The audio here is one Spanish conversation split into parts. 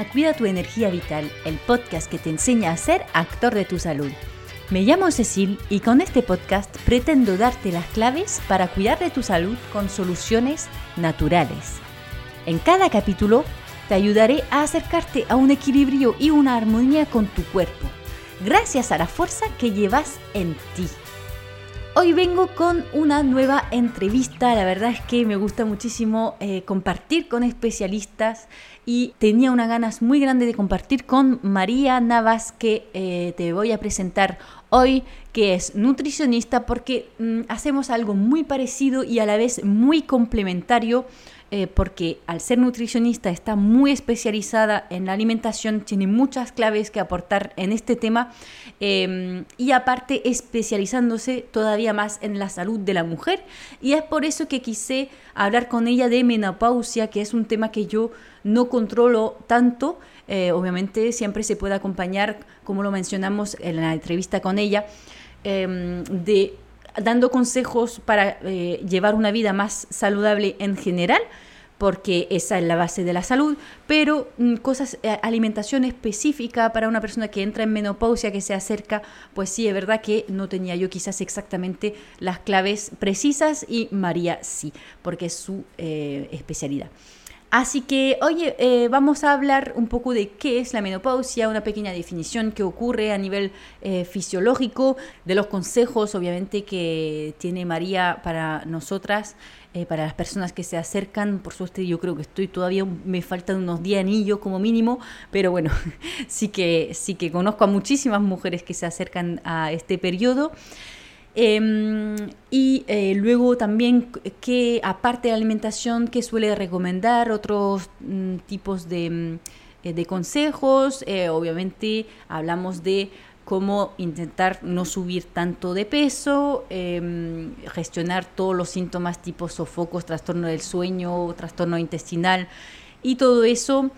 A Cuida tu energía vital, el podcast que te enseña a ser actor de tu salud. Me llamo Cecil y con este podcast pretendo darte las claves para cuidar de tu salud con soluciones naturales. En cada capítulo te ayudaré a acercarte a un equilibrio y una armonía con tu cuerpo, gracias a la fuerza que llevas en ti. Hoy vengo con una nueva entrevista, la verdad es que me gusta muchísimo eh, compartir con especialistas y tenía unas ganas muy grandes de compartir con María Navas que eh, te voy a presentar hoy, que es nutricionista porque mm, hacemos algo muy parecido y a la vez muy complementario eh, porque al ser nutricionista está muy especializada en la alimentación, tiene muchas claves que aportar en este tema em, y aparte especializándose todavía más en la salud de la mujer. Y es por eso que quise hablar con ella de menopausia, que es un tema que yo no controlo tanto, eh, obviamente siempre se puede acompañar, como lo mencionamos en la entrevista con ella, em, de dando consejos para eh, llevar una vida más saludable en general, porque esa es la base de la salud, pero mm, cosas, eh, alimentación específica para una persona que entra en menopausia, que se acerca, pues sí, es verdad que no tenía yo quizás exactamente las claves precisas y María sí, porque es su eh, especialidad. Así que, oye, eh, vamos a hablar un poco de qué es la menopausia, una pequeña definición que ocurre a nivel fisiológico, de los consejos, obviamente, que tiene María para nosotras, eh, para las personas que se acercan. Por suerte, yo creo que estoy todavía, me faltan unos 10 anillos como mínimo, pero bueno, sí que, sí que conozco a muchísimas mujeres que se acercan a este periodo. Em, y eh, luego también que aparte de la alimentación, que suele recomendar otros mm, tipos de, mm, eh, de consejos. Obviamente hablamos de cómo intentar no subir tanto de peso, em, gestionar todos los síntomas tipo sofocos, trastorno del sueño, trastorno intestinal y todo eso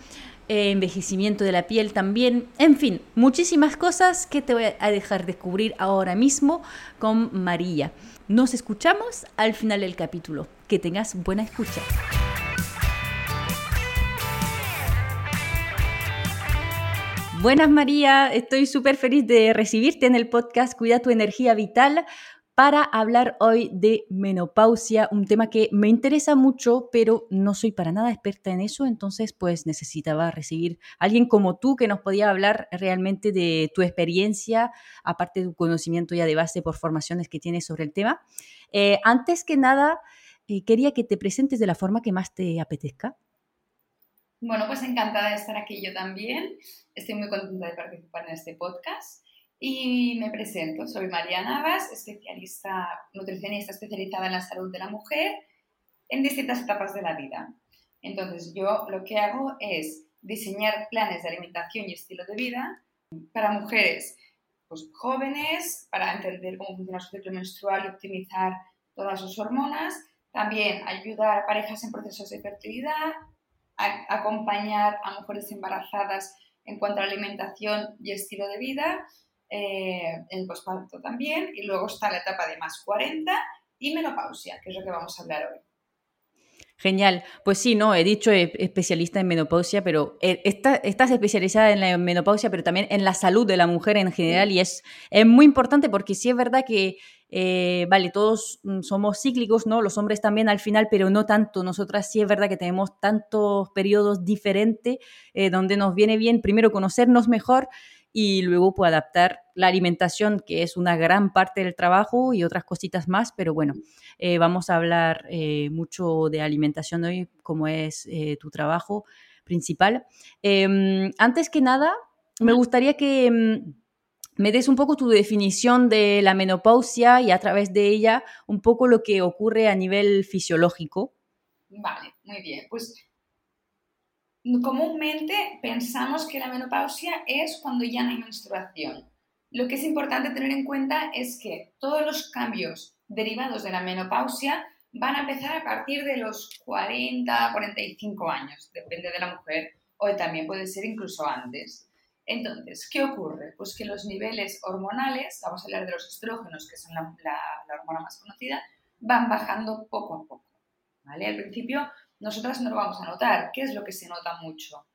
eh, envejecimiento de la piel también, en fin, muchísimas cosas que te voy a dejar descubrir ahora mismo con María. Nos escuchamos al final del capítulo. Que tengas buena escucha. Buenas María, estoy súper feliz de recibirte en el podcast Cuida tu energía vital para hablar hoy de menopausia, un tema que me interesa mucho, pero no soy para nada experta en eso, entonces pues necesitaba recibir a alguien como tú que nos podía hablar realmente de tu experiencia, aparte de tu conocimiento ya de base por formaciones que tienes sobre el tema. Eh, antes que nada, eh, quería que te presentes de la forma que más te apetezca. Bueno, pues encantada de estar aquí yo también. Estoy muy contenta de participar en este podcast. Y me presento, soy María Navas, especialista, nutricionista especializada en la salud de la mujer en distintas etapas de la vida. Entonces, yo lo que hago es diseñar planes de alimentación y estilo de vida para mujeres pues, jóvenes, para entender cómo funciona su ciclo menstrual y optimizar todas sus hormonas. También ayudar a parejas en procesos de fertilidad, acompañar a mujeres embarazadas en cuanto a alimentación y estilo de vida eh, el posparto también, y luego está la etapa de más 40 y menopausia, que es lo que vamos a hablar hoy. Genial. Pues sí, no, he dicho especialista en menopausia, pero eh, estás especializada en la menopausia, pero también en la salud de la mujer en general y es, muy importante porque sí es verdad que, eh, vale, todos mm, somos cíclicos, ¿no? Los hombres también al final, pero no tanto. Nosotras sí es verdad que tenemos tantos periodos diferentes donde nos viene bien primero conocernos mejor y luego puedo adaptar la alimentación, que es una gran parte del trabajo y otras cositas más, pero bueno, eh, vamos a hablar eh, mucho de alimentación hoy, como es eh, tu trabajo principal. Em, antes que nada, me gustaría que em, me des un poco tu definición de la menopausia y a través de ella un poco lo que ocurre a nivel fisiológico. Vale, muy bien. Pues comúnmente pensamos que la menopausia es cuando ya no hay menstruación. Lo que es importante tener en cuenta es que todos los cambios derivados de la menopausia van a empezar a partir de los 40, 45 años, depende de la mujer, o también puede ser incluso antes. Entonces, ¿qué ocurre? Pues que los niveles hormonales, vamos a hablar de los estrógenos, que son la, la hormona más conocida, van bajando poco a poco. ¿vale? Al principio nosotras no lo vamos a notar. ¿Qué es lo que se nota mucho?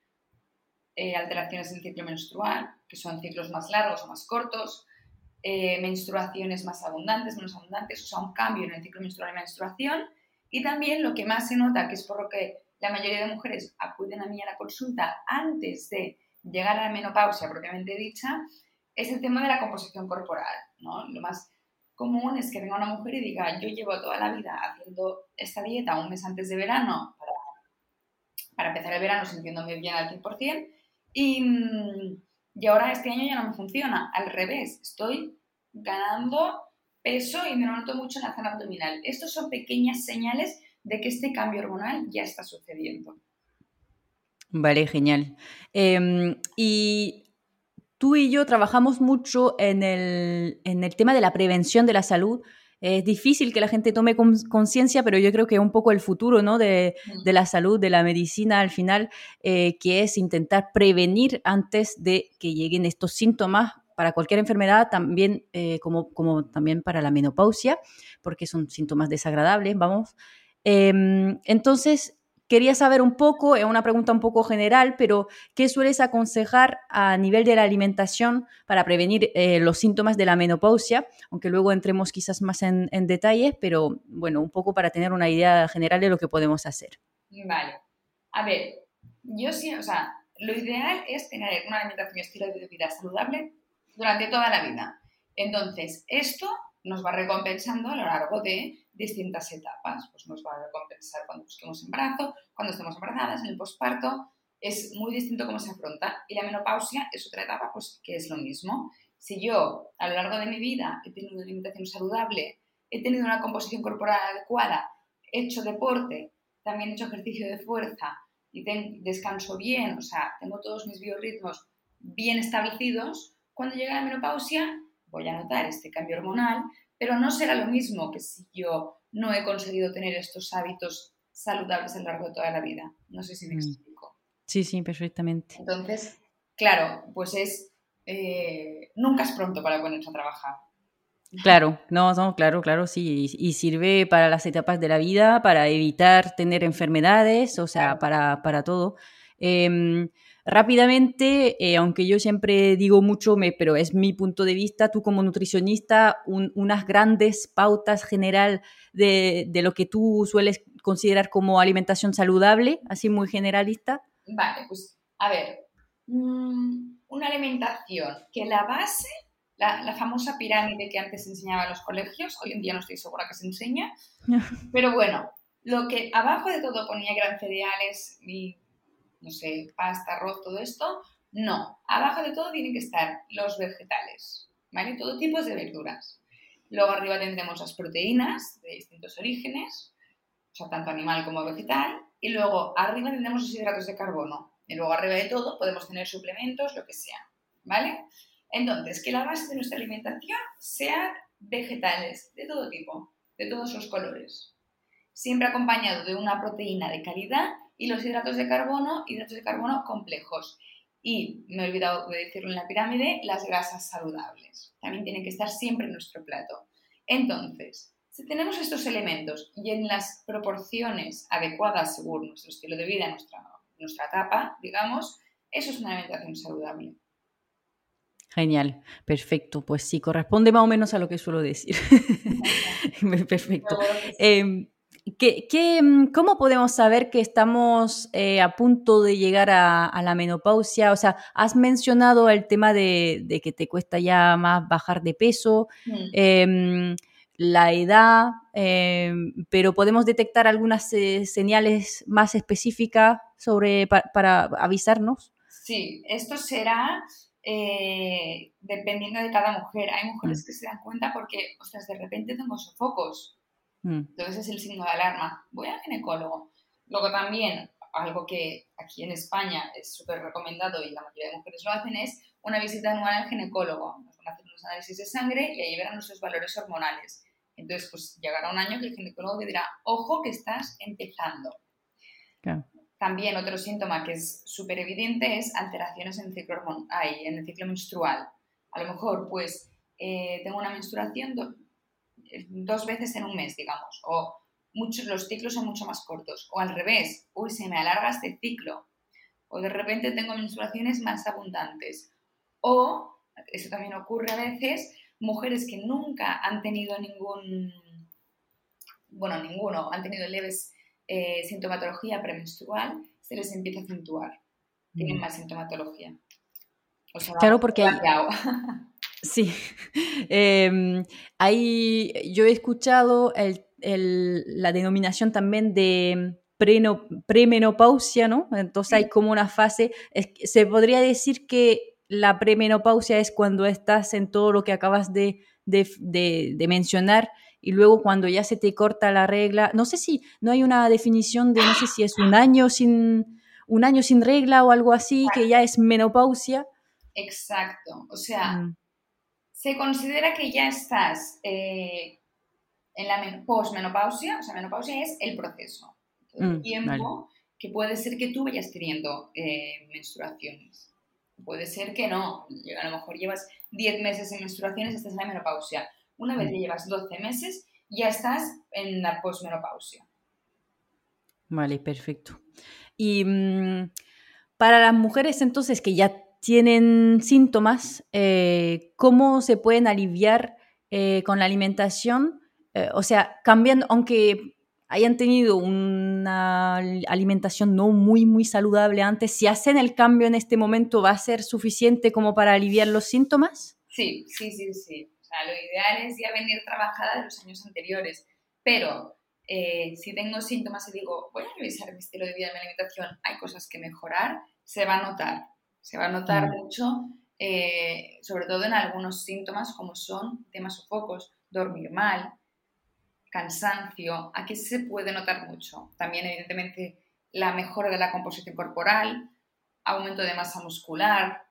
eh, alteraciones del ciclo menstrual, que son ciclos más largos o más cortos, eh, menstruaciones más abundantes, menos abundantes, o sea, un cambio en el ciclo menstrual y menstruación. Y también lo que más se nota, que es por lo que la mayoría de mujeres acuden a mí a la consulta antes de llegar a la menopausia propiamente dicha, es el tema de la composición corporal. ¿no? Lo más común es que venga una mujer y diga, yo llevo toda la vida haciendo esta dieta un mes antes de verano para, empezar el verano sintiéndome bien al 100% y, y ahora este año ya no me funciona. Al revés, estoy ganando peso y me noto mucho en la zona abdominal. Estos son pequeñas señales de que este cambio hormonal ya está sucediendo. Vale, genial. Em, y tú y yo trabajamos mucho en el, en el tema de la prevención de la salud. Es difícil que la gente tome conciencia, pero yo creo que es un poco el futuro ¿no? de, de la salud, de la medicina al final, eh, que es intentar prevenir antes de que lleguen estos síntomas para cualquier enfermedad, también eh, como, como también para la menopausia, porque son síntomas desagradables, vamos. Em, entonces, Quería saber un poco, es una pregunta un poco general, pero ¿qué sueles aconsejar a nivel de la alimentación para prevenir eh, los síntomas de la menopausia? Aunque luego entremos quizás más en, detalles, pero bueno, un poco para tener una idea general de lo que podemos hacer. Vale. A ver, yo sí, o sea, lo ideal es tener una alimentación y estilo de vida saludable durante toda la vida. Entonces, esto nos va recompensando a lo largo de distintas etapas. Pues nos va a recompensar cuando busquemos embarazo, cuando estemos embarazadas, en el posparto. Es muy distinto cómo se afronta. Y la menopausia es otra etapa, pues que es lo mismo. Si yo a lo largo de mi vida he tenido una alimentación saludable, he tenido una composición corporal adecuada, he hecho deporte, también he hecho ejercicio de fuerza y descanso bien, o sea, tengo todos mis biorritmos bien establecidos, cuando llega la menopausia voy a notar este cambio hormonal, pero no será lo mismo que si yo no he conseguido tener estos hábitos saludables a lo largo de toda la vida. No sé si me mm. explico. Sí, sí, perfectamente. Entonces, claro, pues es, eh, nunca es pronto para ponerse a trabajar. Claro, no, no, claro, claro, sí, y, sirve para las etapas de la vida, para evitar tener enfermedades, o sea, para, para todo. Em, Rápidamente, eh, aunque yo siempre digo mucho, me, pero es mi punto de vista, tú como nutricionista, unas grandes pautas general de, de, lo que tú sueles considerar como alimentación saludable, así muy generalista. Vale, pues a ver, mm, una alimentación que la base, la, la, famosa pirámide que antes enseñaba en los colegios, hoy en día no estoy segura que se enseña, pero bueno, lo que abajo de todo ponía gran cereales y no sé, pasta, arroz, todo esto, no. Abajo de todo tienen que estar los vegetales, ¿vale? Todo tipo de verduras. Luego arriba tendremos las proteínas de distintos orígenes, o sea, tanto animal como vegetal. Y luego arriba tendremos los hidratos de carbono. Y luego arriba de todo podemos tener suplementos, lo que sea, ¿vale? Entonces, que la base de nuestra alimentación sea vegetales de todo tipo, de todos los colores. Siempre acompañado de una proteína de calidad y los hidratos de carbono, hidratos de carbono complejos. Y, me he olvidado de decirlo en la pirámide, las grasas saludables. También tienen que estar siempre en nuestro plato. Entonces, si tenemos estos elementos y en las proporciones adecuadas según nuestro estilo de vida, nuestra, nuestra etapa, digamos, eso es una alimentación saludable. Genial, perfecto. Pues sí, corresponde más o menos a lo que suelo decir. perfecto. ¿Qué, mm, cómo podemos saber que estamos eh, a punto de llegar a, la menopausia? O sea, has mencionado el tema de, que te cuesta ya más bajar de peso, mm. em, la edad, em, pero podemos detectar algunas eh, señales más específicas sobre, para avisarnos. Sí, esto será eh, dependiendo de cada mujer. Hay mujeres mm. que se dan cuenta porque, ostras, de repente tengo sofocos Mm. Entonces es el signo de alarma. Voy al ginecólogo. Luego también, algo que aquí en España es súper recomendado y la mayoría de mujeres lo hacen, es una visita anual al ginecólogo. Nos van a hacer unos análisis de sangre y ahí verán nuestros valores hormonales. Entonces, pues llegará un año que el ginecólogo te dirá, ojo que estás empezando. También otro síntoma que es súper evidente es alteraciones en el ciclo, en el ciclo menstrual. A lo mejor, pues, eh, tengo una menstruación dos veces en un mes, digamos, o muchos, los ciclos son mucho más cortos, o al revés, uy, se me alarga este ciclo, o de repente tengo menstruaciones más abundantes. O, eso también ocurre a veces, mujeres que nunca han tenido ningún, bueno, ninguno, han tenido leves eh, sintomatología premenstrual, se les empieza a acentuar. Tienen mm. más sintomatología. claro, porque Sí, em, yo he escuchado la denominación también de premenopausia, ¿no? Entonces hay como una fase, se podría decir que la premenopausia es cuando estás en todo lo que acabas de, mencionar y luego cuando ya se te corta la regla, no sé si no hay una definición de, no sé si es un año sin, un año sin regla o algo así, que ya es menopausia. Exacto, o sea, mm. Se considera que ya estás eh, en la posmenopausia, o sea, menopausia es el proceso, el mm, tiempo que puede ser que tú vayas teniendo eh, menstruaciones. Puede ser que no, a lo mejor llevas 10 meses en menstruaciones, estás en la menopausia. Una vez que mm. llevas 12 meses, ya estás en la posmenopausia. Vale, perfecto. Y mm, para las mujeres entonces que ya tienen síntomas, eh, ¿cómo se pueden aliviar eh, con la alimentación? Eh, o sea, cambiando, aunque hayan tenido una alimentación no muy, muy saludable antes, si hacen el cambio en este momento, ¿va a ser suficiente como para aliviar los síntomas? Sí, sí, sí, sí. O sea, lo ideal es ya venir trabajada de los años anteriores, pero si tengo síntomas y digo, voy a revisar mi estilo de vida, mi alimentación, hay cosas que mejorar, se va a notar. Se va a notar mm. mucho, eh, sobre todo en algunos síntomas como son temas sofocos, dormir mal, cansancio, aquí se puede notar mucho. También, evidentemente, la mejora de la composición corporal, aumento de masa muscular.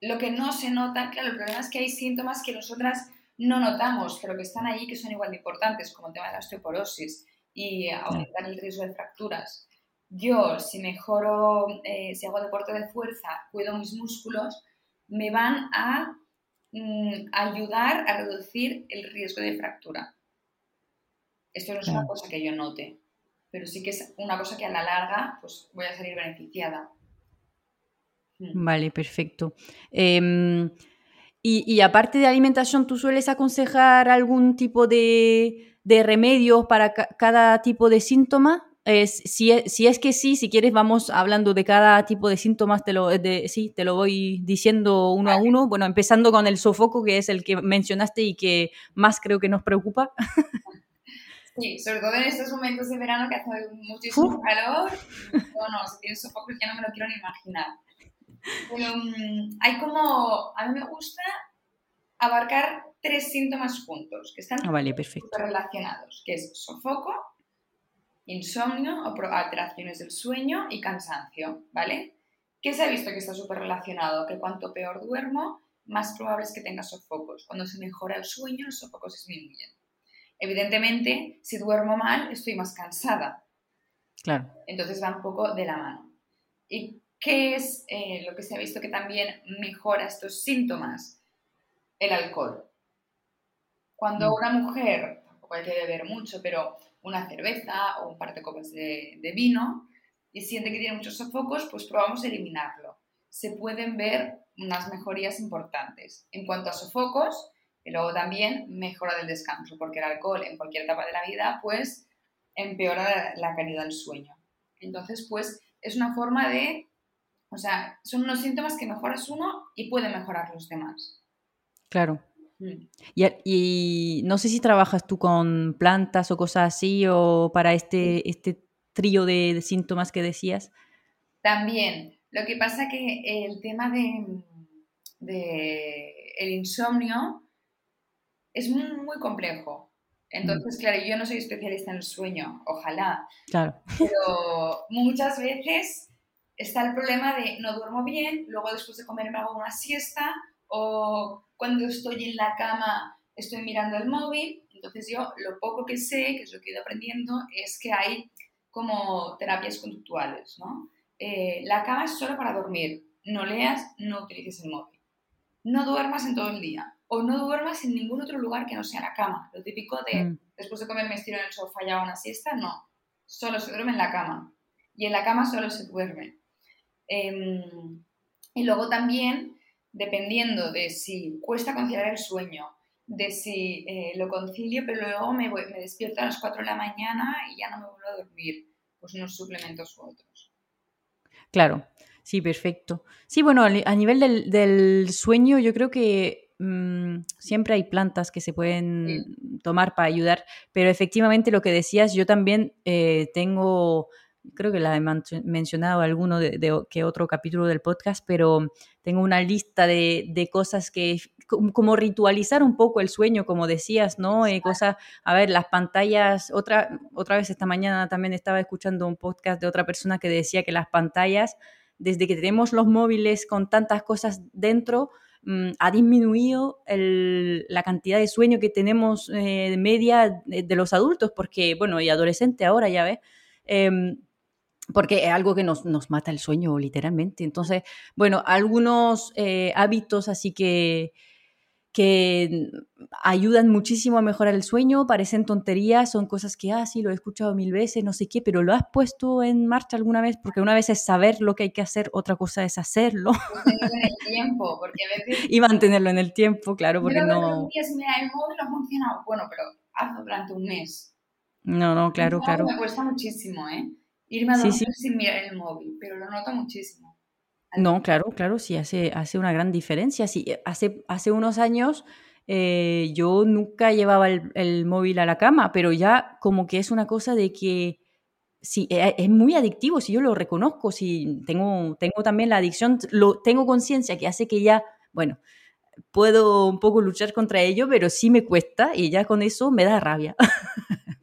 Lo que no se nota, claro, el problema es que hay síntomas que nosotras no notamos, pero que están ahí que son igual de importantes, como el tema de la osteoporosis y aumentar el riesgo de fracturas. Yo, si mejoro, eh, si hago deporte de fuerza, cuido mis músculos, me van a mm, ayudar a reducir el riesgo de fractura. Esto no es una cosa que yo note, pero sí que es una cosa que a la larga pues, voy a salir beneficiada. Hmm. Vale, perfecto. Em, y, aparte de alimentación, ¿tú sueles aconsejar algún tipo de, de remedios para cada tipo de síntoma? Si, es, si, es, que sí, si quieres, vamos hablando de cada tipo de síntomas, te lo, sí, te lo voy diciendo uno a uno. Bueno, empezando con el sofoco, que es el que mencionaste y que más creo que nos preocupa. Sí, sobre todo en estos momentos de verano que hace muchísimo calor. Bueno, si tienes sofoco ya no me lo quiero ni imaginar. Pero mm, hay como, a mí me gusta abarcar tres síntomas juntos, que están ah, vale, perfecto. relacionados, que es sofoco, insomnio o alteraciones del sueño y cansancio, ¿vale? ¿Qué se ha visto que está súper relacionado? Que cuanto peor duermo, más probable es que tenga sofocos. Cuando se mejora el sueño, los sofocos disminuyen. Evidentemente, si duermo mal, estoy más cansada. Claro. Entonces va un poco de la mano. ¿Y qué es eh, lo que se ha visto que también mejora estos síntomas? El alcohol. Cuando mm. una mujer, tampoco hay que beber mucho, pero una cerveza o un par de copas de, vino y siente que tiene muchos sofocos, pues probamos eliminarlo. Se pueden ver unas mejorías importantes. En cuanto a sofocos, y luego también mejora del descanso, porque el alcohol en cualquier etapa de la vida, pues empeora la calidad del sueño. Entonces, pues es una forma de, o sea, son unos síntomas que mejoras uno y puede mejorar los demás. Claro. Mm. Y, no sé si trabajas tú con plantas o cosas así o para este, este trío de, síntomas que decías. También. Lo que pasa que el tema de, de el insomnio es muy, muy complejo. Entonces, mm. claro, yo no soy especialista en el sueño, ojalá. Claro. Pero muchas veces está el problema de no duermo bien, luego después de comer me hago una siesta o cuando estoy en la cama estoy mirando el móvil. Entonces yo lo poco que sé, que es lo que he ido aprendiendo, es que hay como terapias conductuales, ¿no? Eh, la cama es solo para dormir. No leas, no utilices el móvil. No duermas en todo el día o no duermas en ningún otro lugar que no sea la cama. Lo típico de mm. después de comer me estiro en el sofá y hago una siesta, no. Solo se duerme en la cama. Y en la cama solo se duerme. Em, y luego también, dependiendo de si cuesta conciliar el sueño, de si eh, lo concilio, pero luego me, me despierto a las 4 de la mañana y ya no me vuelvo a dormir, pues unos suplementos u otros. Claro, sí, perfecto. Sí, bueno, a nivel del, sueño, yo creo que mm, siempre hay plantas que se pueden tomar para ayudar, pero efectivamente lo que decías, yo también eh, tengo creo que la he mencionado alguno de, que otro capítulo del podcast, pero tengo una lista de, cosas que, como ritualizar un poco el sueño, como decías, ¿no? Eh, cosas, a ver, las pantallas, otra, otra vez esta mañana también estaba escuchando un podcast de otra persona que decía que las pantallas, desde que tenemos los móviles con tantas cosas dentro, mm, ha disminuido la cantidad de sueño que tenemos eh, media de, los adultos, porque, bueno, y adolescente ahora, ya ves. Em, porque es algo que nos, nos, mata el sueño, literalmente. Entonces, bueno, algunos eh, hábitos así que, que ayudan muchísimo a mejorar el sueño, parecen tonterías, son cosas que, ah, sí, lo he escuchado mil veces, no sé qué, pero ¿lo has puesto en marcha alguna vez? Porque una vez es saber lo que hay que hacer, otra cosa es hacerlo. Mantenerlo en el tiempo, porque a veces... Y mantenerlo en el tiempo, claro, porque no... Un día, mira, el móvil funcionado, bueno, pero hazlo durante un mes. No, no, claro, claro. Me cuesta muchísimo, ¿eh? Irme a dormir sin mirar el móvil, pero lo noto muchísimo. No, claro, claro, sí, hace, hace una gran diferencia. Sí, eh, hace, hace unos años eh, yo nunca llevaba el, móvil a la cama, pero ya como que es una cosa de que sí, e, es muy adictivo, si yo lo reconozco, si tengo, tengo también la adicción, lo, tengo conciencia que hace que ya, bueno, puedo un poco luchar contra ello, pero sí me cuesta y ya con eso me da rabia.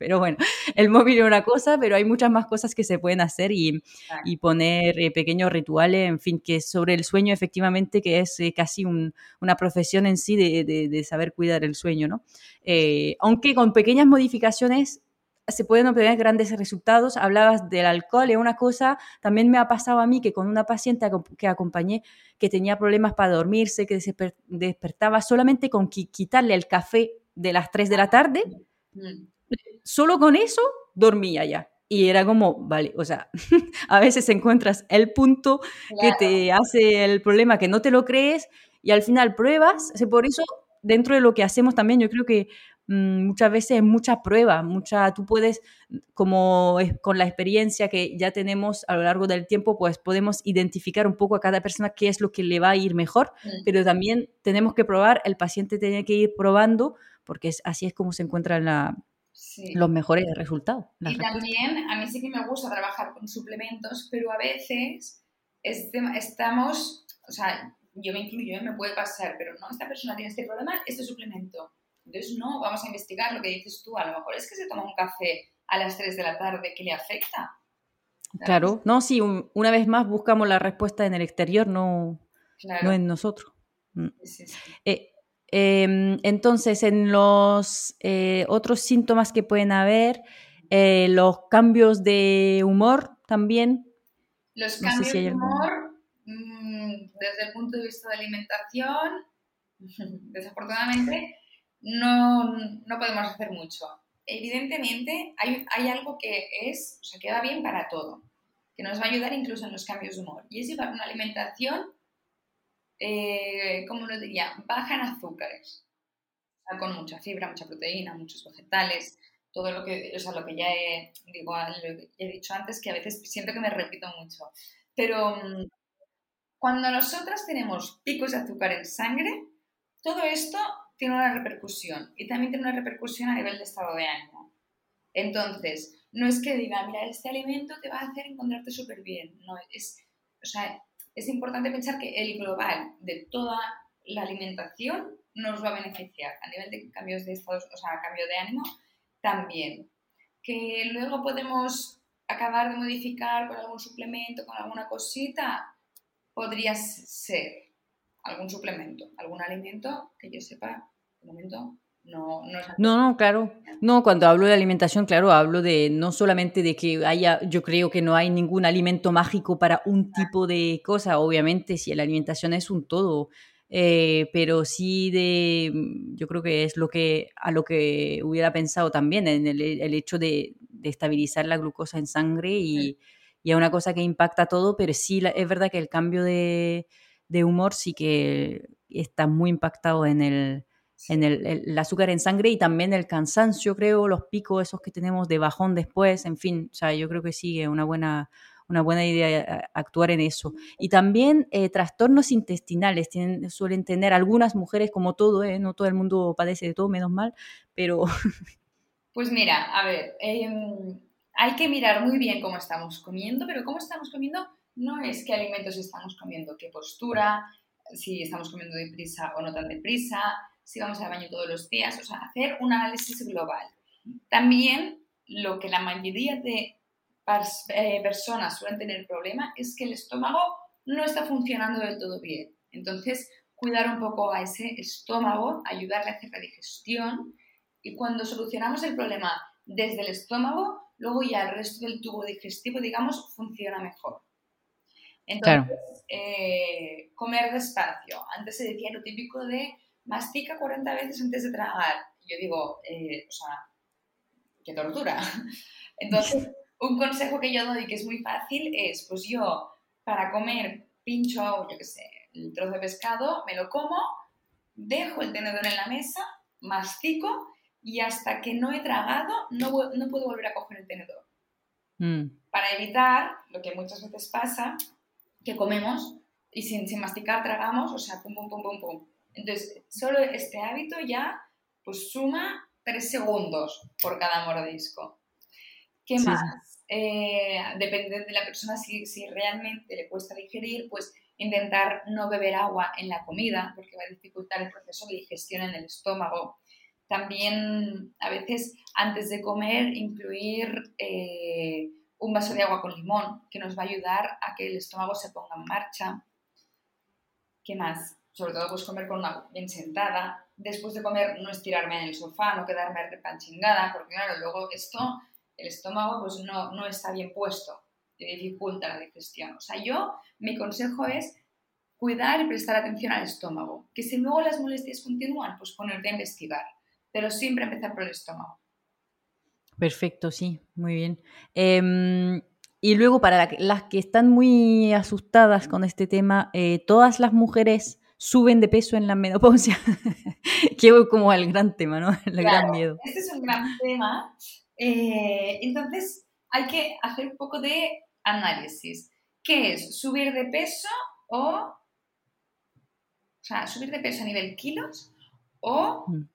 Pero bueno, el móvil es una cosa, pero hay muchas más cosas que se pueden hacer y, y poner eh, pequeños rituales, en fin, que sobre el sueño efectivamente, que es eh, casi una profesión en sí de, de, saber cuidar el sueño, ¿no? Eh, aunque con pequeñas modificaciones se pueden obtener grandes resultados. Hablabas del alcohol, es una cosa, también me ha pasado a mí que con una paciente que acompañé que tenía problemas para dormirse, que despertaba solamente con quitarle el café de las 3 de la tarde, mm solo con eso dormía ya. Y era como, vale, o sea, a veces encuentras el punto que te hace el problema que no te lo crees y al final pruebas. Por eso, dentro de lo que hacemos también, yo creo que mm, muchas veces mucha prueba, mucha, tú puedes, como con la experiencia que ya tenemos a lo largo del tiempo, pues podemos identificar un poco a cada persona qué es lo que le va a ir mejor, pero también tenemos que probar, el paciente tiene que ir probando, porque es, así es como se encuentra la, los mejores resultados. Y también a mí sí que me gusta trabajar con suplementos, pero a veces estamos, o sea, yo me incluyo, ¿eh? me puede pasar, pero no, esta persona tiene este problema, este suplemento. Entonces, no, vamos a investigar lo que dices tú. A lo mejor es que se toma un café a las 3 de la tarde que le afecta. Claro, no, sí, una vez más buscamos la respuesta en el exterior, no, no en nosotros. Mm. Sí, sí. Eh, Em, entonces, en los eh, otros síntomas que pueden haber, eh, los cambios de humor también. Los cambios de humor, mm, desde el punto de vista de alimentación, desafortunadamente, no, no, podemos hacer mucho. Evidentemente, hay, hay, algo que es, o sea, que va bien para todo, que nos va a ayudar incluso en los cambios de humor, y es llevar una alimentación eh, ¿cómo lo diría? Baja en azúcares. con mucha fibra, mucha proteína, muchos vegetales, todo lo que, o sea, lo que ya he, digo, he dicho antes, que a veces siento que me repito mucho. Pero mm, cuando nosotras tenemos picos de azúcar en sangre, todo esto tiene una repercusión y también tiene una repercusión a nivel de estado de ánimo. Entonces, no es que diga, mira, este alimento te va a hacer encontrarte súper bien. No, es, o sea, es importante pensar que el global de toda la alimentación nos va a beneficiar a nivel de cambios de estado, o sea, cambio de ánimo también. Que luego podemos acabar de modificar con algún suplemento, con alguna cosita, podría ser algún suplemento, algún alimento que yo sepa, de momento no, no, no, claro. No, cuando hablo de alimentación, claro, hablo de no solamente de que haya, yo creo que no hay ningún alimento mágico para un tipo de cosa, obviamente, si la alimentación es un todo, eh, pero sí de, yo creo que es lo que, a lo que hubiera pensado también, en el, hecho de, estabilizar la glucosa en sangre y, y es una cosa que impacta todo, pero sí es verdad que el cambio de, humor sí que está muy impactado en el, en el, azúcar en sangre y también el cansancio, creo, los picos esos que tenemos de bajón después, en fin, o sea, yo creo que sí es una buena, una buena idea eh, actuar en eso. Y también eh, trastornos intestinales tienen, suelen tener algunas mujeres, como todo, ¿eh? no todo el mundo padece de todo, menos mal, pero... Pues mira, a ver, em, hay que mirar muy bien cómo estamos comiendo, pero cómo estamos comiendo no es qué alimentos estamos comiendo, qué postura, si estamos comiendo deprisa o no tan deprisa, si vamos al baño todos los días, o sea, hacer un análisis global. También lo que la mayoría de eh, personas suelen tener problema es que el estómago no está funcionando del todo bien. Entonces, cuidar un poco a ese estómago, ayudarle a hacer la digestión y cuando solucionamos el problema desde el estómago, luego ya el resto del tubo digestivo, digamos, funciona mejor. Entonces, eh, comer despacio. Antes se decía lo típico de mastica 40 veces antes de tragar. Yo digo, eh, o sea, qué tortura. Entonces, un consejo que yo doy que es muy fácil es, pues yo, para comer pincho, yo qué sé, el trozo de pescado, me lo como, dejo el tenedor en la mesa, mastico y hasta que no he tragado no, no puedo volver a coger el tenedor. Mm. Para evitar lo que muchas veces pasa, que comemos y sin, sin masticar tragamos, o sea, pum, pum, pum, pum, pum. Entonces, solo este hábito ya pues suma tres segundos por cada mordisco. ¿Qué más? Eh, depende de la persona si, si, realmente le cuesta digerir, pues intentar no beber agua en la comida porque va a dificultar el proceso de digestión en el estómago. También a veces antes de comer incluir eh, un vaso de agua con limón que nos va a ayudar a que el estómago se ponga en marcha. ¿Qué más? Sobre todo pues comer con una bien sentada, después de comer no estirarme en el sofá, no quedarme chingada, porque claro, luego esto, el estómago pues no, no está bien puesto, y dificulta la digestión. O sea, yo, mi consejo es cuidar y prestar atención al estómago, que si luego las molestias continúan, pues ponerte a investigar, pero siempre empezar por el estómago. Perfecto, sí, muy bien. Em, y luego, para las que están muy asustadas con este tema, eh, todas las mujeres suben de peso en la menopausia, que es como el gran tema, ¿no? El gran miedo. Este es un gran tema. Eh, entonces, hay que hacer un poco de análisis. ¿Qué es? ¿Subir de peso o... O sea, subir de peso a nivel kilos o mm.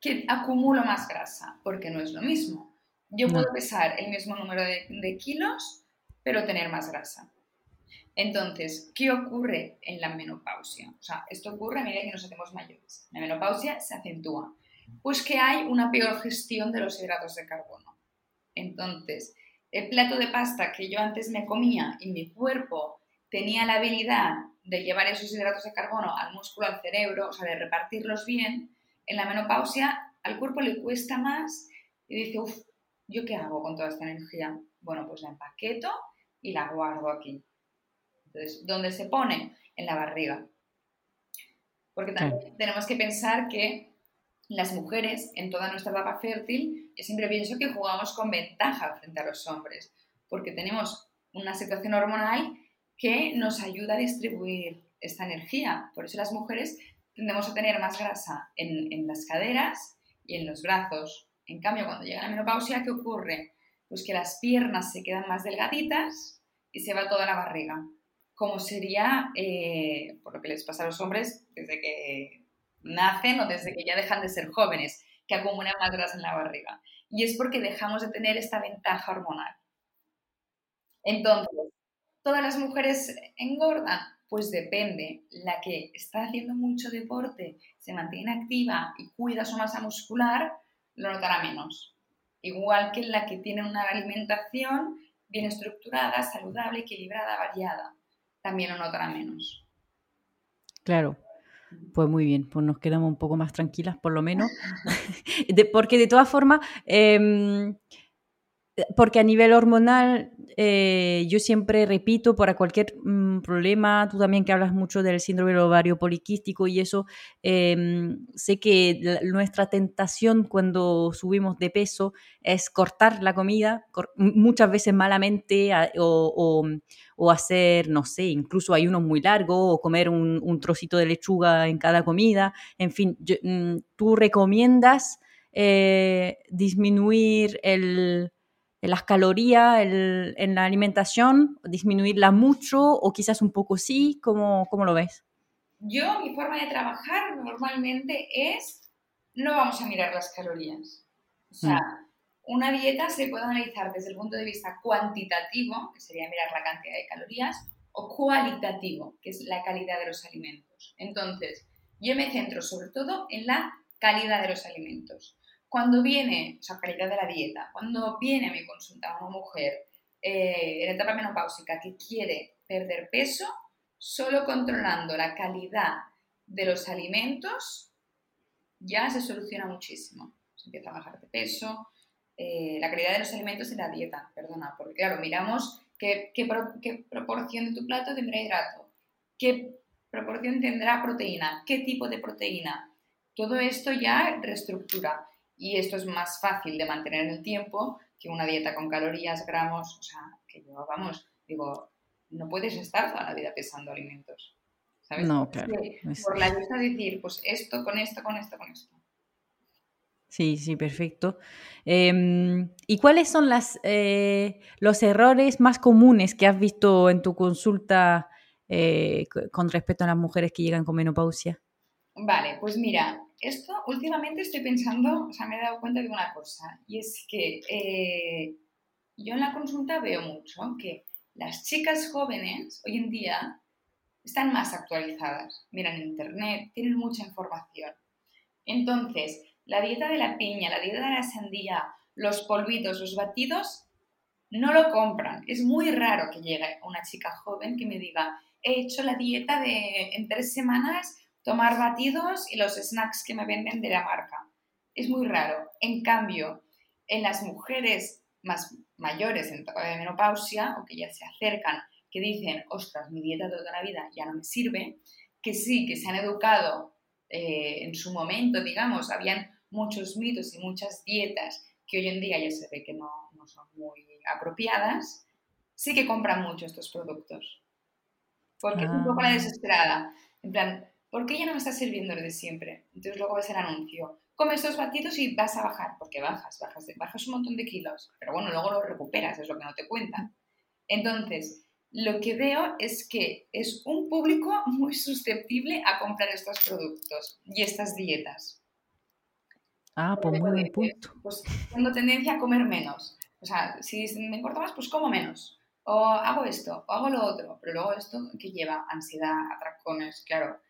que acumulo más grasa, porque no es lo mismo. Yo puedo pesar el mismo número de kilos, pero tener más grasa. Entonces, ¿qué ocurre en la menopausia? O sea, esto ocurre a medida que nos hacemos mayores. La menopausia se acentúa. Pues que hay una peor gestión de los hidratos de carbono. Entonces, el plato de pasta que yo antes me comía y mi cuerpo tenía la habilidad de llevar esos hidratos de carbono al músculo, al cerebro, o sea, de repartirlos bien, en la menopausia al cuerpo le cuesta más y dice, uff, ¿yo qué hago con toda esta energía? Bueno, pues la empaqueto y la guardo aquí. Entonces, ¿dónde se pone? En la barriga. Porque también tenemos que pensar que las mujeres, en toda nuestra etapa fértil, yo siempre pienso que jugamos con ventaja frente a los hombres, porque tenemos una situación hormonal que nos ayuda a distribuir esta energía. Por eso las mujeres tendemos a tener más grasa en, en las caderas y en los brazos. En cambio, cuando llega la menopausia, ¿qué ocurre? Pues que las piernas se quedan más delgaditas y se va toda la barriga como sería, eh, por lo que les pasa a los hombres desde que nacen o desde que ya dejan de ser jóvenes, que acumulan más grasa en la barriga. Y es porque dejamos de tener esta ventaja hormonal. Entonces, ¿todas las mujeres engordan? Pues depende. La que está haciendo mucho deporte, se mantiene activa y cuida su masa muscular, lo notará menos. Igual que la que tiene una alimentación bien estructurada, saludable, equilibrada, variada también lo notará menos. Claro, pues muy bien, pues nos quedamos un poco más tranquilas por lo menos, porque de todas formas, em, porque a nivel hormonal, eh, yo siempre repito, para cualquier mm, problema, tú también que hablas mucho del síndrome del ovario poliquístico y eso, em, sé que nuestra tentación cuando subimos de peso es cortar la comida, muchas veces malamente, o, hacer, no sé, incluso hay unos muy largos, o comer un, trocito de lechuga en cada comida, en fin, mm, tú recomiendas eh, disminuir el las calorías en la alimentación, disminuirla mucho o quizás un poco sí? ¿Cómo, ¿Cómo lo ves? Yo, mi forma de trabajar normalmente es, no vamos a mirar las calorías. O sea, mm. una dieta se puede analizar desde el punto de vista cuantitativo, que sería mirar la cantidad de calorías, o cualitativo, que es la calidad de los alimentos. Entonces, yo me centro sobre todo en la calidad de los alimentos. Cuando viene, o sea, calidad de la dieta, cuando viene a mi consulta una mujer eh, en etapa menopáusica que quiere perder peso, solo controlando la calidad de los alimentos ya se soluciona muchísimo. Se empieza a bajar de peso, eh, la calidad de los alimentos y la dieta, perdona, porque claro, miramos qué, qué, proporción de tu plato tendrá hidrato, qué proporción tendrá proteína, qué tipo de proteína. Todo esto ya reestructura. Y esto es más fácil de mantener en el tiempo que una dieta con calorías, gramos, o sea, que yo, vamos, digo, no puedes estar toda la vida pesando alimentos. ¿Sabes? No, claro. Por la lista decir, pues esto, con esto, con esto, con esto. Sí, sí, perfecto. Em, ¿Y cuáles son las, eh, los errores más comunes que has visto en tu consulta eh, con respecto a las mujeres que llegan con menopausia? Vale, pues mira, esto últimamente estoy pensando, o sea, me he dado cuenta de una cosa, y es que eh, yo en la consulta veo mucho que las chicas jóvenes hoy en día están más actualizadas, miran internet, tienen mucha información. Entonces, la dieta de la piña, la dieta de la sandía, los polvitos, los batidos, no lo compran. Es muy raro que llegue una chica joven que me diga, he hecho la dieta de en tres semanas tomar batidos y los snacks que me venden de la marca. Es muy raro. En cambio, en las mujeres más mayores en etapa de menopausia o que ya se acercan, que dicen, ostras, mi dieta toda la vida ya no me sirve, que sí, que se han educado eh, en su momento, digamos, habían muchos mitos y muchas dietas que hoy en día ya se ve que no, no son muy apropiadas, sí que compran mucho estos productos. Porque es un poco la ah. desesperada. En plan, ¿por qué ya no me está sirviendo lo de siempre? Entonces luego ves el anuncio, come estos batidos y vas a bajar, porque bajas, bajas, bajas un montón de kilos, pero bueno, luego lo recuperas, es lo que no te cuentan. Entonces, lo que veo es que es un público muy susceptible a comprar estos productos y estas dietas. Ah, pues muy buen punto. Pues tengo tendencia a comer menos. O sea, si me importa más, pues como menos. O hago esto, o hago lo otro. Pero luego esto que lleva ansiedad, atracones, claro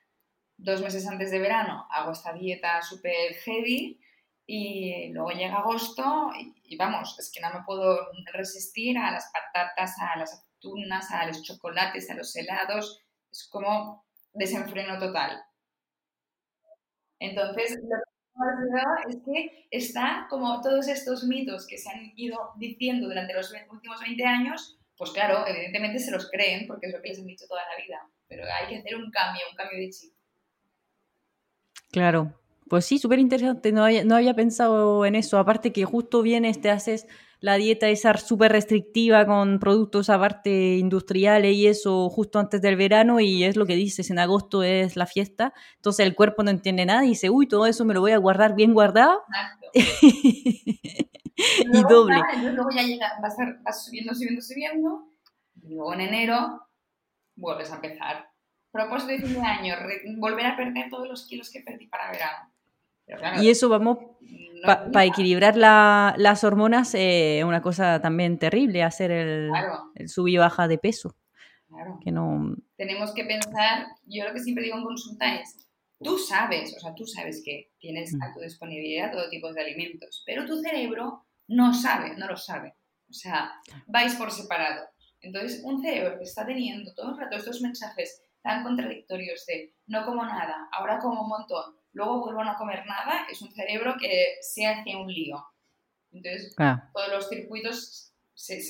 dos meses antes de verano hago esta dieta súper heavy y luego llega agosto y, vamos, es que no me puedo resistir a las patatas, a las atunas, a los chocolates, a los helados, es como desenfreno total. Entonces, lo que es que está como todos estos mitos que se han ido diciendo durante los últimos 20 años, pues claro, evidentemente se los creen porque es lo que les han dicho toda la vida, pero hay que hacer un cambio, un cambio de chip. Claro, pues sí, súper interesante, no había, no había pensado en eso, aparte que justo vienes, te haces la dieta esa súper restrictiva con productos aparte industriales y eso justo antes del verano y es lo que dices, en agosto es la fiesta, entonces el cuerpo no entiende nada y dice, uy, todo eso me lo voy a guardar bien guardado. y doble. luego ya llega, vas, vas subiendo, subiendo, subiendo, y luego en enero vuelves a empezar propósito de fin de año, volver a perder todos los kilos que perdí para verano. y eso vamos, para equilibrar las hormonas, es eh, una cosa también terrible, hacer el, sub y baja de peso. Claro. Que no... Tenemos que pensar, yo lo que siempre digo en consulta es, tú sabes, o sea, tú sabes que tienes a tu disponibilidad todo tipo de alimentos, pero tu cerebro no sabe, no lo sabe. O sea, vais por separado. Entonces, un cerebro que está teniendo todo el rato estos mensajes tan contradictorios de no como nada, ahora como un montón, luego vuelvo a no comer nada, es un cerebro que se hace un lío. Entonces, todos los circuitos se,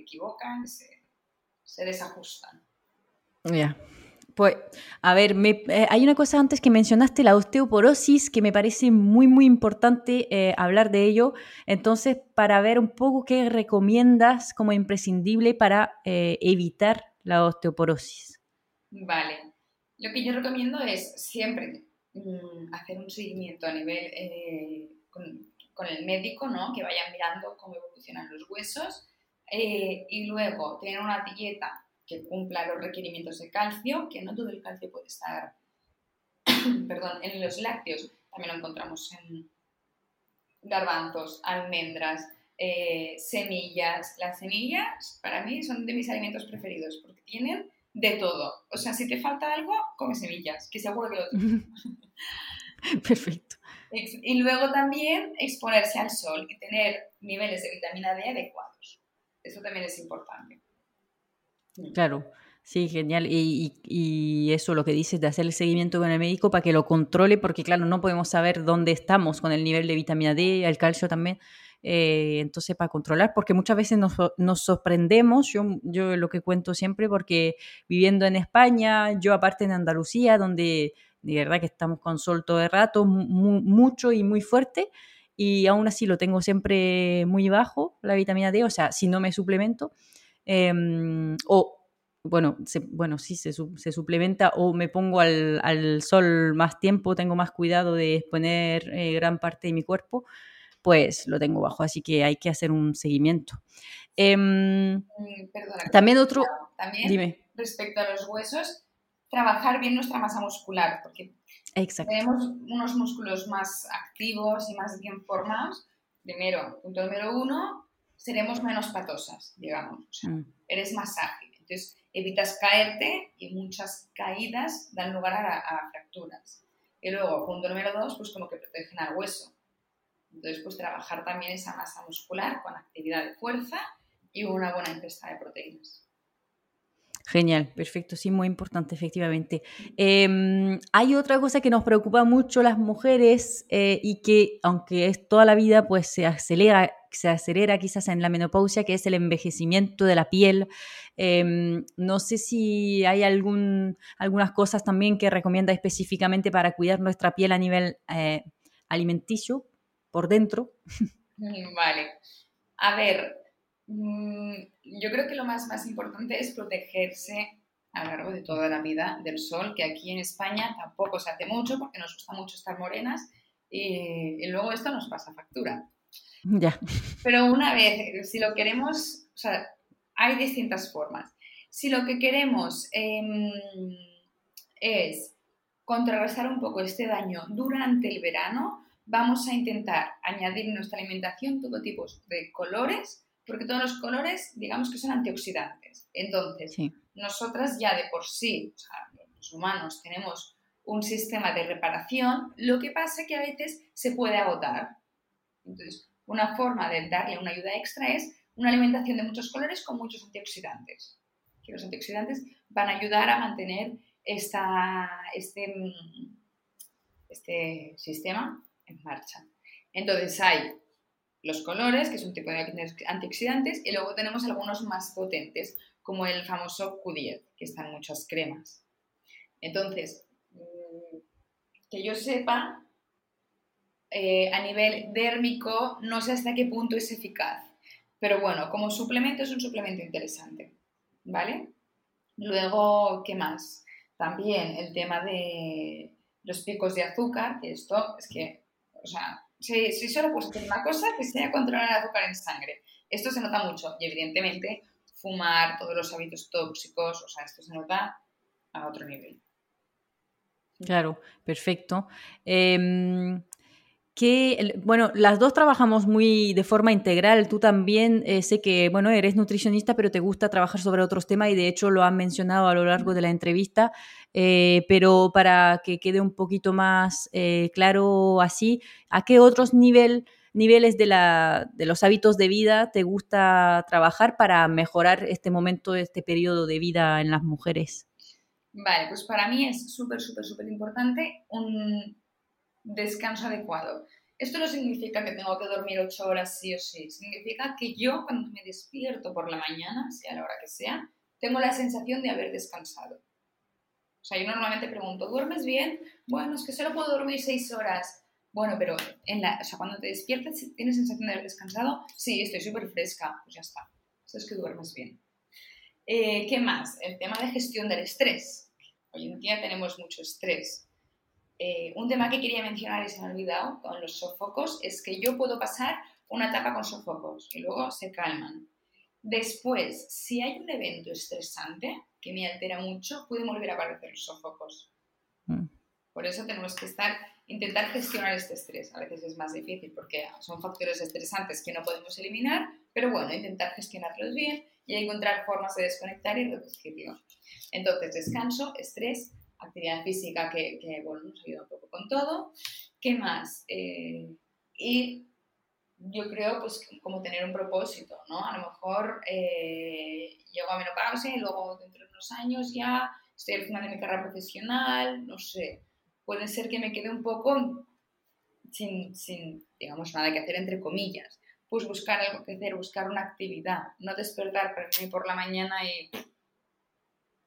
equivocan, se, se desajustan. Ya. Pues, a ver, eh, hay una cosa antes que mencionaste, la osteoporosis, que me parece muy, muy importante eh, hablar de ello. Entonces, para ver un poco qué recomiendas como imprescindible para eh, evitar la osteoporosis. Vale. Lo que yo recomiendo es siempre mm, hacer un seguimiento a nivel con, con, el médico, ¿no? Que vayan mirando cómo evolucionan los huesos. y luego tener una dieta que cumpla los requerimientos de calcio, que no todo el calcio puede estar, perdón, en los lácteos, también lo encontramos en garbanzos, almendras, eh, semillas. Las semillas para mí son de mis alimentos preferidos porque tienen de todo. O sea, si te falta algo, come semillas, que seguro que lo tienes. Perfecto. Y luego también exponerse al sol y tener niveles de vitamina D adecuados. Eso también es importante. Claro, sí, genial. Y, eso, lo que dices de hacer el seguimiento con el médico para que lo controle, porque claro, no podemos saber dónde estamos con el nivel de vitamina D, el calcio también. Eh, entonces, para controlar, porque muchas veces nos, nos, sorprendemos, yo, yo lo que cuento siempre, porque viviendo en España, yo aparte en Andalucía, donde de verdad que estamos con sol todo el rato, mucho y muy fuerte, y aún así lo tengo siempre muy bajo, la vitamina D, o sea, si no me suplemento. Em, o, bueno, bueno, sí, se, se, suplementa o me pongo al, al, sol más tiempo, tengo más cuidado de exponer eh, gran parte de mi cuerpo, pues lo tengo bajo, así que hay que hacer un seguimiento. Em, mm, perdona, también otro... También, dime. respecto a los huesos, trabajar bien nuestra masa muscular, porque tenemos unos músculos más activos y más bien formados. Primero, punto número uno, seremos menos patosas, digamos. O sea, mm. eres más ágil. Entonces, evitas caerte y muchas caídas dan lugar a, fracturas. Y luego, punto número dos, pues como que protegen al hueso. Entonces, pues trabajar también esa masa muscular con actividad de fuerza y una buena ingesta de proteínas. Genial, perfecto, sí, muy importante, efectivamente. Em, hay otra cosa que nos preocupa mucho las mujeres eh, y que, aunque es toda la vida, pues se acelera, se acelera quizás en la menopausia, que es el envejecimiento de la piel. Em, no sé si hay algunas cosas también que recomienda específicamente para cuidar nuestra piel a nivel eh, alimenticio, por dentro. Vale. A ver, Mm, yo creo que lo más, más importante es protegerse a lo largo de toda la vida del sol, que aquí en España tampoco se hace mucho porque nos gusta mucho estar morenas y, luego esto nos pasa factura. Ya. Pero una vez, si lo queremos, o sea, hay distintas formas. Si lo que queremos em, es contrarrestar un poco este daño durante el verano, vamos a intentar añadir en nuestra alimentación todo tipo de colores porque todos los colores, digamos que son antioxidantes. Entonces, nosotras ya de por sí, o sea, los humanos tenemos un sistema de reparación, lo que pasa es que a veces se puede agotar. Entonces, una forma de darle una ayuda extra es una alimentación de muchos colores con muchos antioxidantes. Que los antioxidantes van a ayudar a mantener esta, este, este sistema en marcha. Entonces hay los colores, que es un tipo de antioxidantes, y luego tenemos algunos más potentes, como el famoso Q10, que está en muchas cremas. Entonces, mm, que yo sepa, eh, a nivel dérmico, no sé hasta qué punto es eficaz, pero bueno, como suplemento es un suplemento interesante, ¿vale? Luego, ¿qué más? También el tema de los picos de azúcar, que esto es que, o sea, si, si solo puedes hacer una cosa, que sea controlar el azúcar en sangre. Esto se nota mucho y evidentemente fumar, todos los hábitos tóxicos, o sea, esto se nota a otro nivel. Claro, perfecto. Em, que, bueno, las dos trabajamos muy de forma integral. Tú también eh, sé que, bueno, eres nutricionista, pero te gusta trabajar sobre otros temas y de hecho lo han mencionado a lo largo de la entrevista. Eh, pero para que quede un poquito más eh, claro así, ¿a qué otros nivel, niveles de, la, de los hábitos de vida te gusta trabajar para mejorar este momento, este periodo de vida en las mujeres? Vale, pues para mí es súper, súper, súper importante un descanso adecuado. Esto no significa que tengo que dormir ocho horas sí o sí. Significa que yo cuando me despierto por la mañana, sea la hora que sea, tengo la sensación de haber descansado. O sea, yo normalmente pregunto, ¿duermes bien? Bueno, es que solo puedo dormir seis horas. Bueno, pero en la, o sea, cuando te despiertas, ¿tienes sensación de haber descansado? Sí, estoy súper fresca. Pues ya está. Eso es que duermes bien. Eh, ¿Qué más? El tema de gestión del estrés. Hoy en día tenemos mucho estrés. Eh, un tema que quería mencionar y se me ha olvidado con los sofocos es que yo puedo pasar una etapa con sofocos y luego se calman. Después, si hay un evento estresante que me altera mucho, pueden volver a aparecer los sofocos. Mm. Por eso tenemos que estar, intentar gestionar este estrés. A veces es más difícil porque son factores estresantes que no podemos eliminar, pero bueno, intentar gestionarlos bien y encontrar formas de desconectar y reducirlo. Entonces, descanso, estrés, actividad física que, que bueno, nos ayuda un poco con todo. ¿Qué más? Eh, y yo creo, pues, como tener un propósito, ¿no? A lo mejor eh, llego a menopausia y luego dentro de unos años ya estoy al final de mi carrera profesional, no sé. Puede ser que me quede un poco sin, sin, digamos, nada que hacer, entre comillas. Pues buscar algo que hacer, buscar una actividad, no despertar por la mañana y,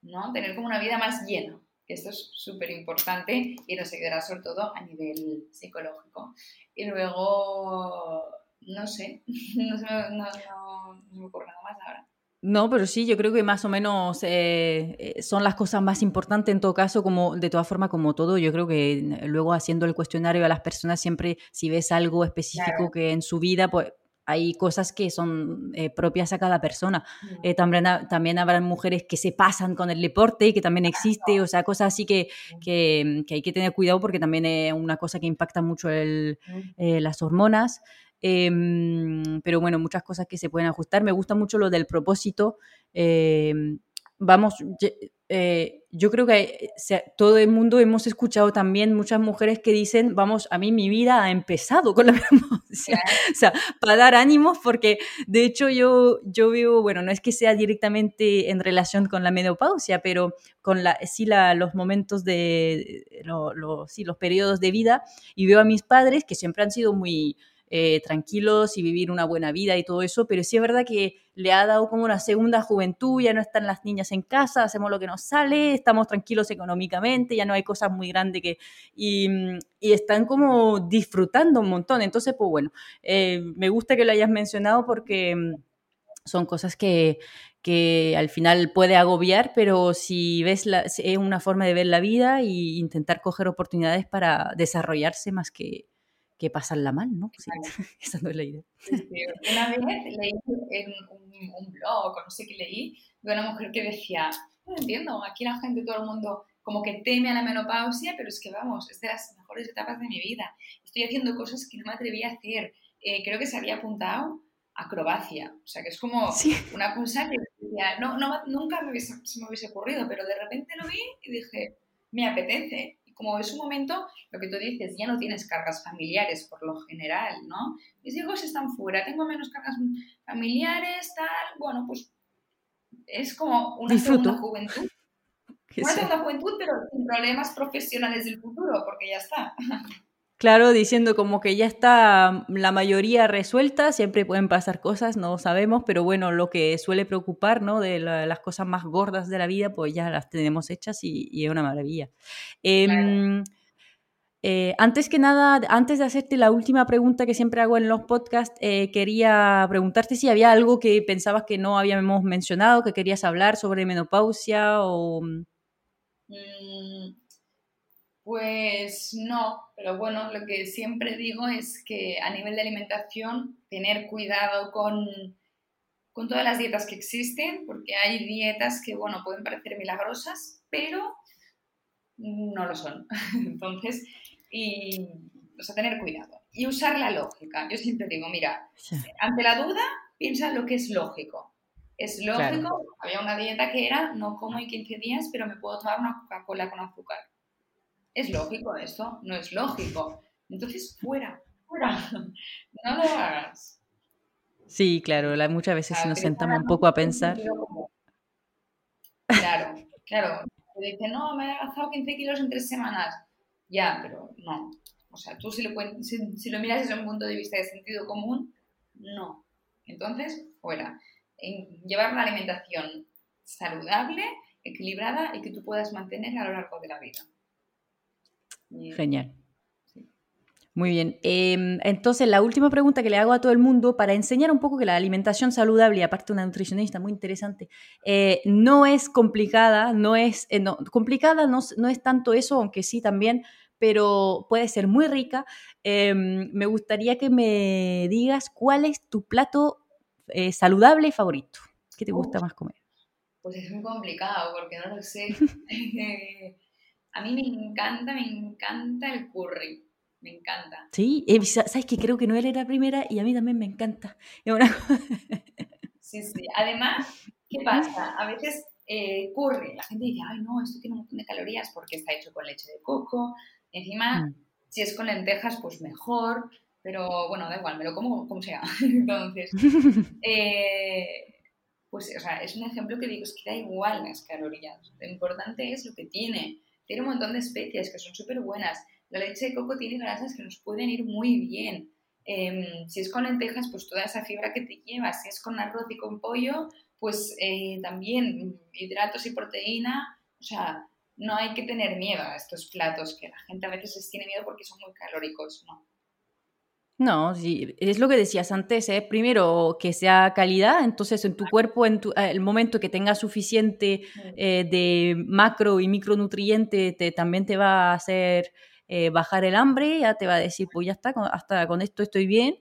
¿no? Tener como una vida más llena. Esto es súper importante y nos ayudará sobre todo a nivel psicológico. Y luego, no sé, no, se me, no, me ocurre nada más ahora. No, pero sí, yo creo que más o menos eh, eh, son las cosas más importantes en todo caso, como de todas formas, como todo, yo creo que luego haciendo el cuestionario a las personas siempre, si ves algo específico que en su vida, pues hay cosas que son eh, propias a cada persona. Eh, también, también habrán mujeres que se pasan con el deporte y que también existe, o sea, cosas así que, que, hay que tener cuidado porque también es una cosa que impacta mucho el, eh, las hormonas. Em, pero bueno, muchas cosas que se pueden ajustar. Me gusta mucho lo del propósito. Em, vamos, eh, yo creo que todo el mundo hemos escuchado también muchas mujeres que dicen, vamos, a mí mi vida ha empezado con la O sea, para dar ánimos, porque de hecho yo, yo veo, bueno, no es que sea directamente en relación con la menopausia, pero con la, sí la, los momentos de, sí, los periodos de vida, y veo a mis padres que siempre han sido muy eh, tranquilos y vivir una buena vida y todo eso, pero sí es verdad que le ha dado como una segunda juventud, ya no están las niñas en casa, hacemos lo que nos sale, estamos tranquilos económicamente, ya no hay cosas muy grandes que... Y, están como disfrutando un montón. Entonces, pues bueno, eh, me gusta que lo hayas mencionado porque mm, son cosas que, que al final puede agobiar, pero si ves la, es una forma de ver la vida e intentar coger oportunidades para desarrollarse más que, que pasarla mal, ¿no? Sí, esa no es la idea. Una vez leí en un, blog, o no sé qué leí, de una mujer que decía, no entiendo, aquí la gente, todo el mundo como que teme a la menopausia, pero es que vamos, es de las mejores etapas de mi vida. Estoy haciendo cosas que no me atreví a hacer. Eh, creo que se había apuntado acrobacia, o sea que es como una cosa que decía, no, no, nunca me hubiese, se me hubiese ocurrido, pero de repente lo vi y dije, me apetece como es un momento, lo que tú dices, ya no tienes cargas familiares por lo general, ¿no? Mis hijos están fuera, tengo menos cargas familiares, tal, bueno, pues es como una segunda juventud. Una segunda juventud, pero sin problemas profesionales del futuro, porque ya está. Claro, diciendo como que ya está la mayoría resuelta, siempre pueden pasar cosas, no sabemos, pero bueno, lo que suele preocupar, ¿no? De las cosas más gordas de la vida, pues ya las tenemos hechas y, es una maravilla. Em, eh, antes que nada, antes de hacerte la última pregunta que siempre hago en los podcasts, eh, quería preguntarte si había algo que pensabas que no habíamos mencionado, que querías hablar sobre menopausia o... Mm, pues no, pero bueno, lo que siempre digo es que a nivel de alimentación, tener cuidado con, con todas las dietas que existen, porque hay dietas que, bueno, pueden parecer milagrosas, pero no lo son. Entonces, y, o sea, tener cuidado. Y usar la lógica. Yo siempre digo, mira, ante la duda, piensa lo que es lógico. Es lógico, había una dieta que era, no como en 15 días, pero me puedo tomar una Coca-Cola con azúcar ¿Es lógico esto? No es lógico. Entonces, fuera, fuera. No lo hagas. Sí, claro, muchas veces si nos sentamos un poco a pensar. Claro, claro. Te dice, no, me he adelgazado 15 kilos en tres semanas. Ya, pero no. O sea, tú si lo, si, lo miras desde un punto de vista de sentido común, no. Entonces, fuera. llevar una alimentación saludable, equilibrada y que tú puedas mantener a lo largo de la vida. Genial. Muy bien. Em, entonces, la última pregunta que le hago a todo el mundo para enseñar un poco que la alimentación saludable, y aparte una nutricionista muy interesante, eh, no es complicada, no es eh, complicada, no, no, es tanto eso, aunque sí también, pero puede ser muy rica. Em, me gustaría que me digas cuál es tu plato eh, saludable favorito. ¿Qué te gusta más comer? Pues es muy complicado porque no lo sé. a mí me encanta, me encanta el curry. Me encanta. Sí, sabes que creo que Noel era primera y a mí también me encanta. sí, sí. Además, ¿qué pasa? A veces eh, curry, la gente dice, ay no, esto tiene un montón de calorías porque está hecho con leche de coco. Encima, mm. si es con lentejas, pues mejor. Pero bueno, da igual, me lo como como sea. Entonces, eh, pues o sea, es un ejemplo que digo, es que da igual las calorías. Lo importante es lo que tiene. Tiene un montón de especias que son súper buenas la leche de coco tiene grasas que nos pueden ir muy bien. Em, si es con lentejas, pues toda esa fibra que te llevas. Si es con arroz y con pollo, pues eh, también hidratos y proteína. O sea, no hay que tener miedo a estos platos que la gente a veces les tiene miedo porque son muy calóricos, ¿no? No, sí, es lo que decías antes, ¿eh? primero que sea calidad, entonces en tu cuerpo, en tu, el momento que tenga suficiente eh, de macro y micronutriente, te, también te va a hacer eh, bajar el hambre, ya te va a decir, pues ya está, hasta con esto estoy bien.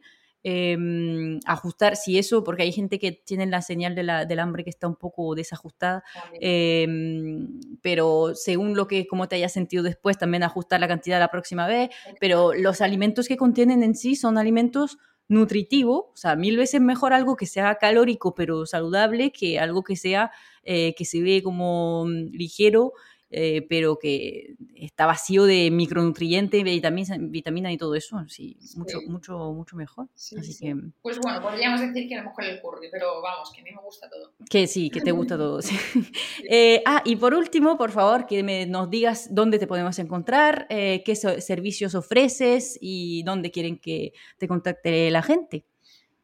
Em, ajustar, si eso, porque hay gente que tiene la señal de la, del hambre que está un poco desajustada, em, pero según lo que, como te hayas sentido después, también ajustar la cantidad la próxima vez, pero los alimentos que contienen en sí son alimentos nutritivos, o sea, mil veces mejor algo que sea calórico pero saludable que algo que sea, eh, que se ve como mm, ligero eh, pero que está vacío de micronutrientes, vitamina, vitamina y todo eso, sí, mucho, mucho, mucho mejor. Así que... Pues bueno, podríamos decir que a lo mejor el curry, pero vamos, que a mí me gusta todo. Que sí, que te gusta todo. Eh, ah, y por último, por favor, que me, nos digas dónde te podemos encontrar, eh, qué servicios ofreces y dónde quieren que te contacte la gente.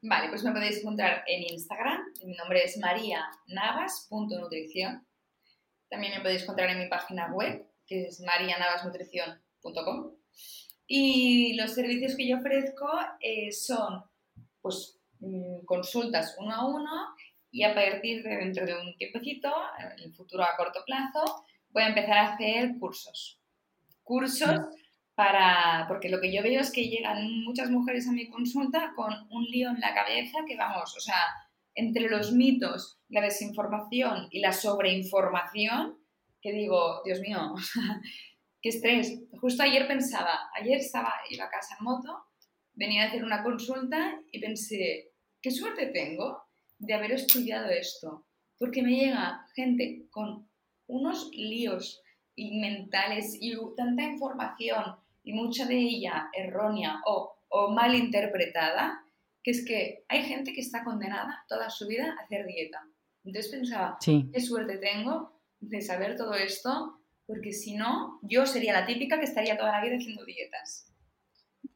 Vale, pues me podéis encontrar en Instagram. Mi nombre es marianavas.nutrición también me podéis encontrar en mi página web, que es marianavasnutrición.com. Y los servicios que yo ofrezco eh, son pues, mm, consultas uno a uno y a partir de dentro de un tiempecito, en el futuro a corto plazo, voy a empezar a hacer cursos. Cursos para, porque lo que yo veo es que llegan muchas mujeres a mi consulta con un lío en la cabeza que vamos, o sea, entre los mitos, la desinformación y la sobreinformación, que digo, Dios mío, qué estrés. Justo ayer pensaba, ayer estaba, iba a casa en moto, venía a hacer una consulta y pensé, qué suerte tengo de haber estudiado esto, porque me llega gente con unos líos mentales y tanta información y mucha de ella errónea o, o mal interpretada, que es que hay gente que está condenada toda su vida a hacer dieta. Entonces pensaba, qué suerte tengo de saber todo esto, porque si no, yo sería la típica que estaría toda la vida haciendo dietas.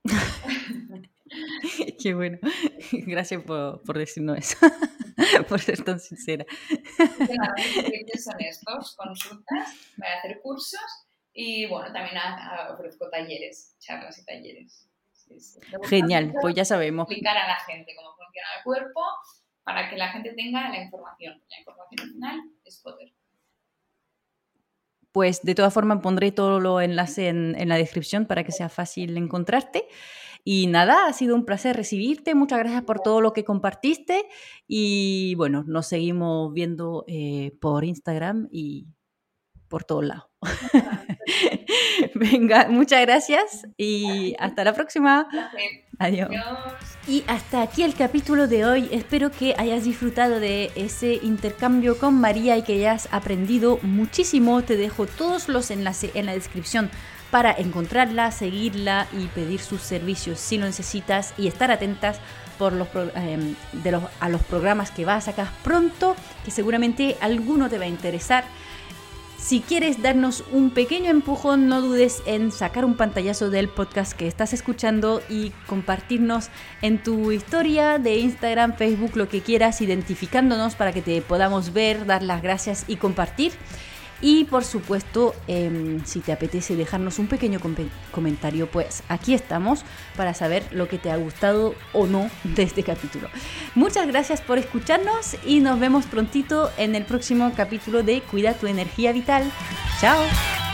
qué bueno. Gracias por, por decirnos eso, por ser tan sincera. son estos, consultas, voy a hacer cursos y bueno, también ofrezco talleres, charlas y talleres. Genial, pues ya sabemos. Explicar a la gente cómo funciona el cuerpo para que la gente tenga la información. La información final es poder. Pues de todas formas pondré todo lo enlace en, en la descripción para que sea fácil encontrarte. Y nada, ha sido un placer recibirte. Muchas gracias por todo lo que compartiste. Y bueno, nos seguimos viendo eh, por Instagram y por todos lados. Venga, muchas gracias y hasta la próxima. Adiós. Y hasta aquí el capítulo de hoy. Espero que hayas disfrutado de ese intercambio con María y que hayas aprendido muchísimo. Te dejo todos los enlaces en la descripción para encontrarla, seguirla y pedir sus servicios si lo necesitas y estar atentas por los, em, de los, a los programas que vas a sacar pronto, que seguramente alguno te va a interesar. Si quieres darnos un pequeño empujón, no dudes en sacar un pantallazo del podcast que estás escuchando y compartirnos en tu historia de Instagram, Facebook, lo que quieras, identificándonos para que te podamos ver, dar las gracias y compartir. Y por supuesto, em, si te apetece dejarnos un pequeño comentario, pues aquí estamos para saber lo que te ha gustado o no de este capítulo. Muchas gracias por escucharnos y nos vemos prontito en el próximo capítulo de Cuida tu energía vital. Chao.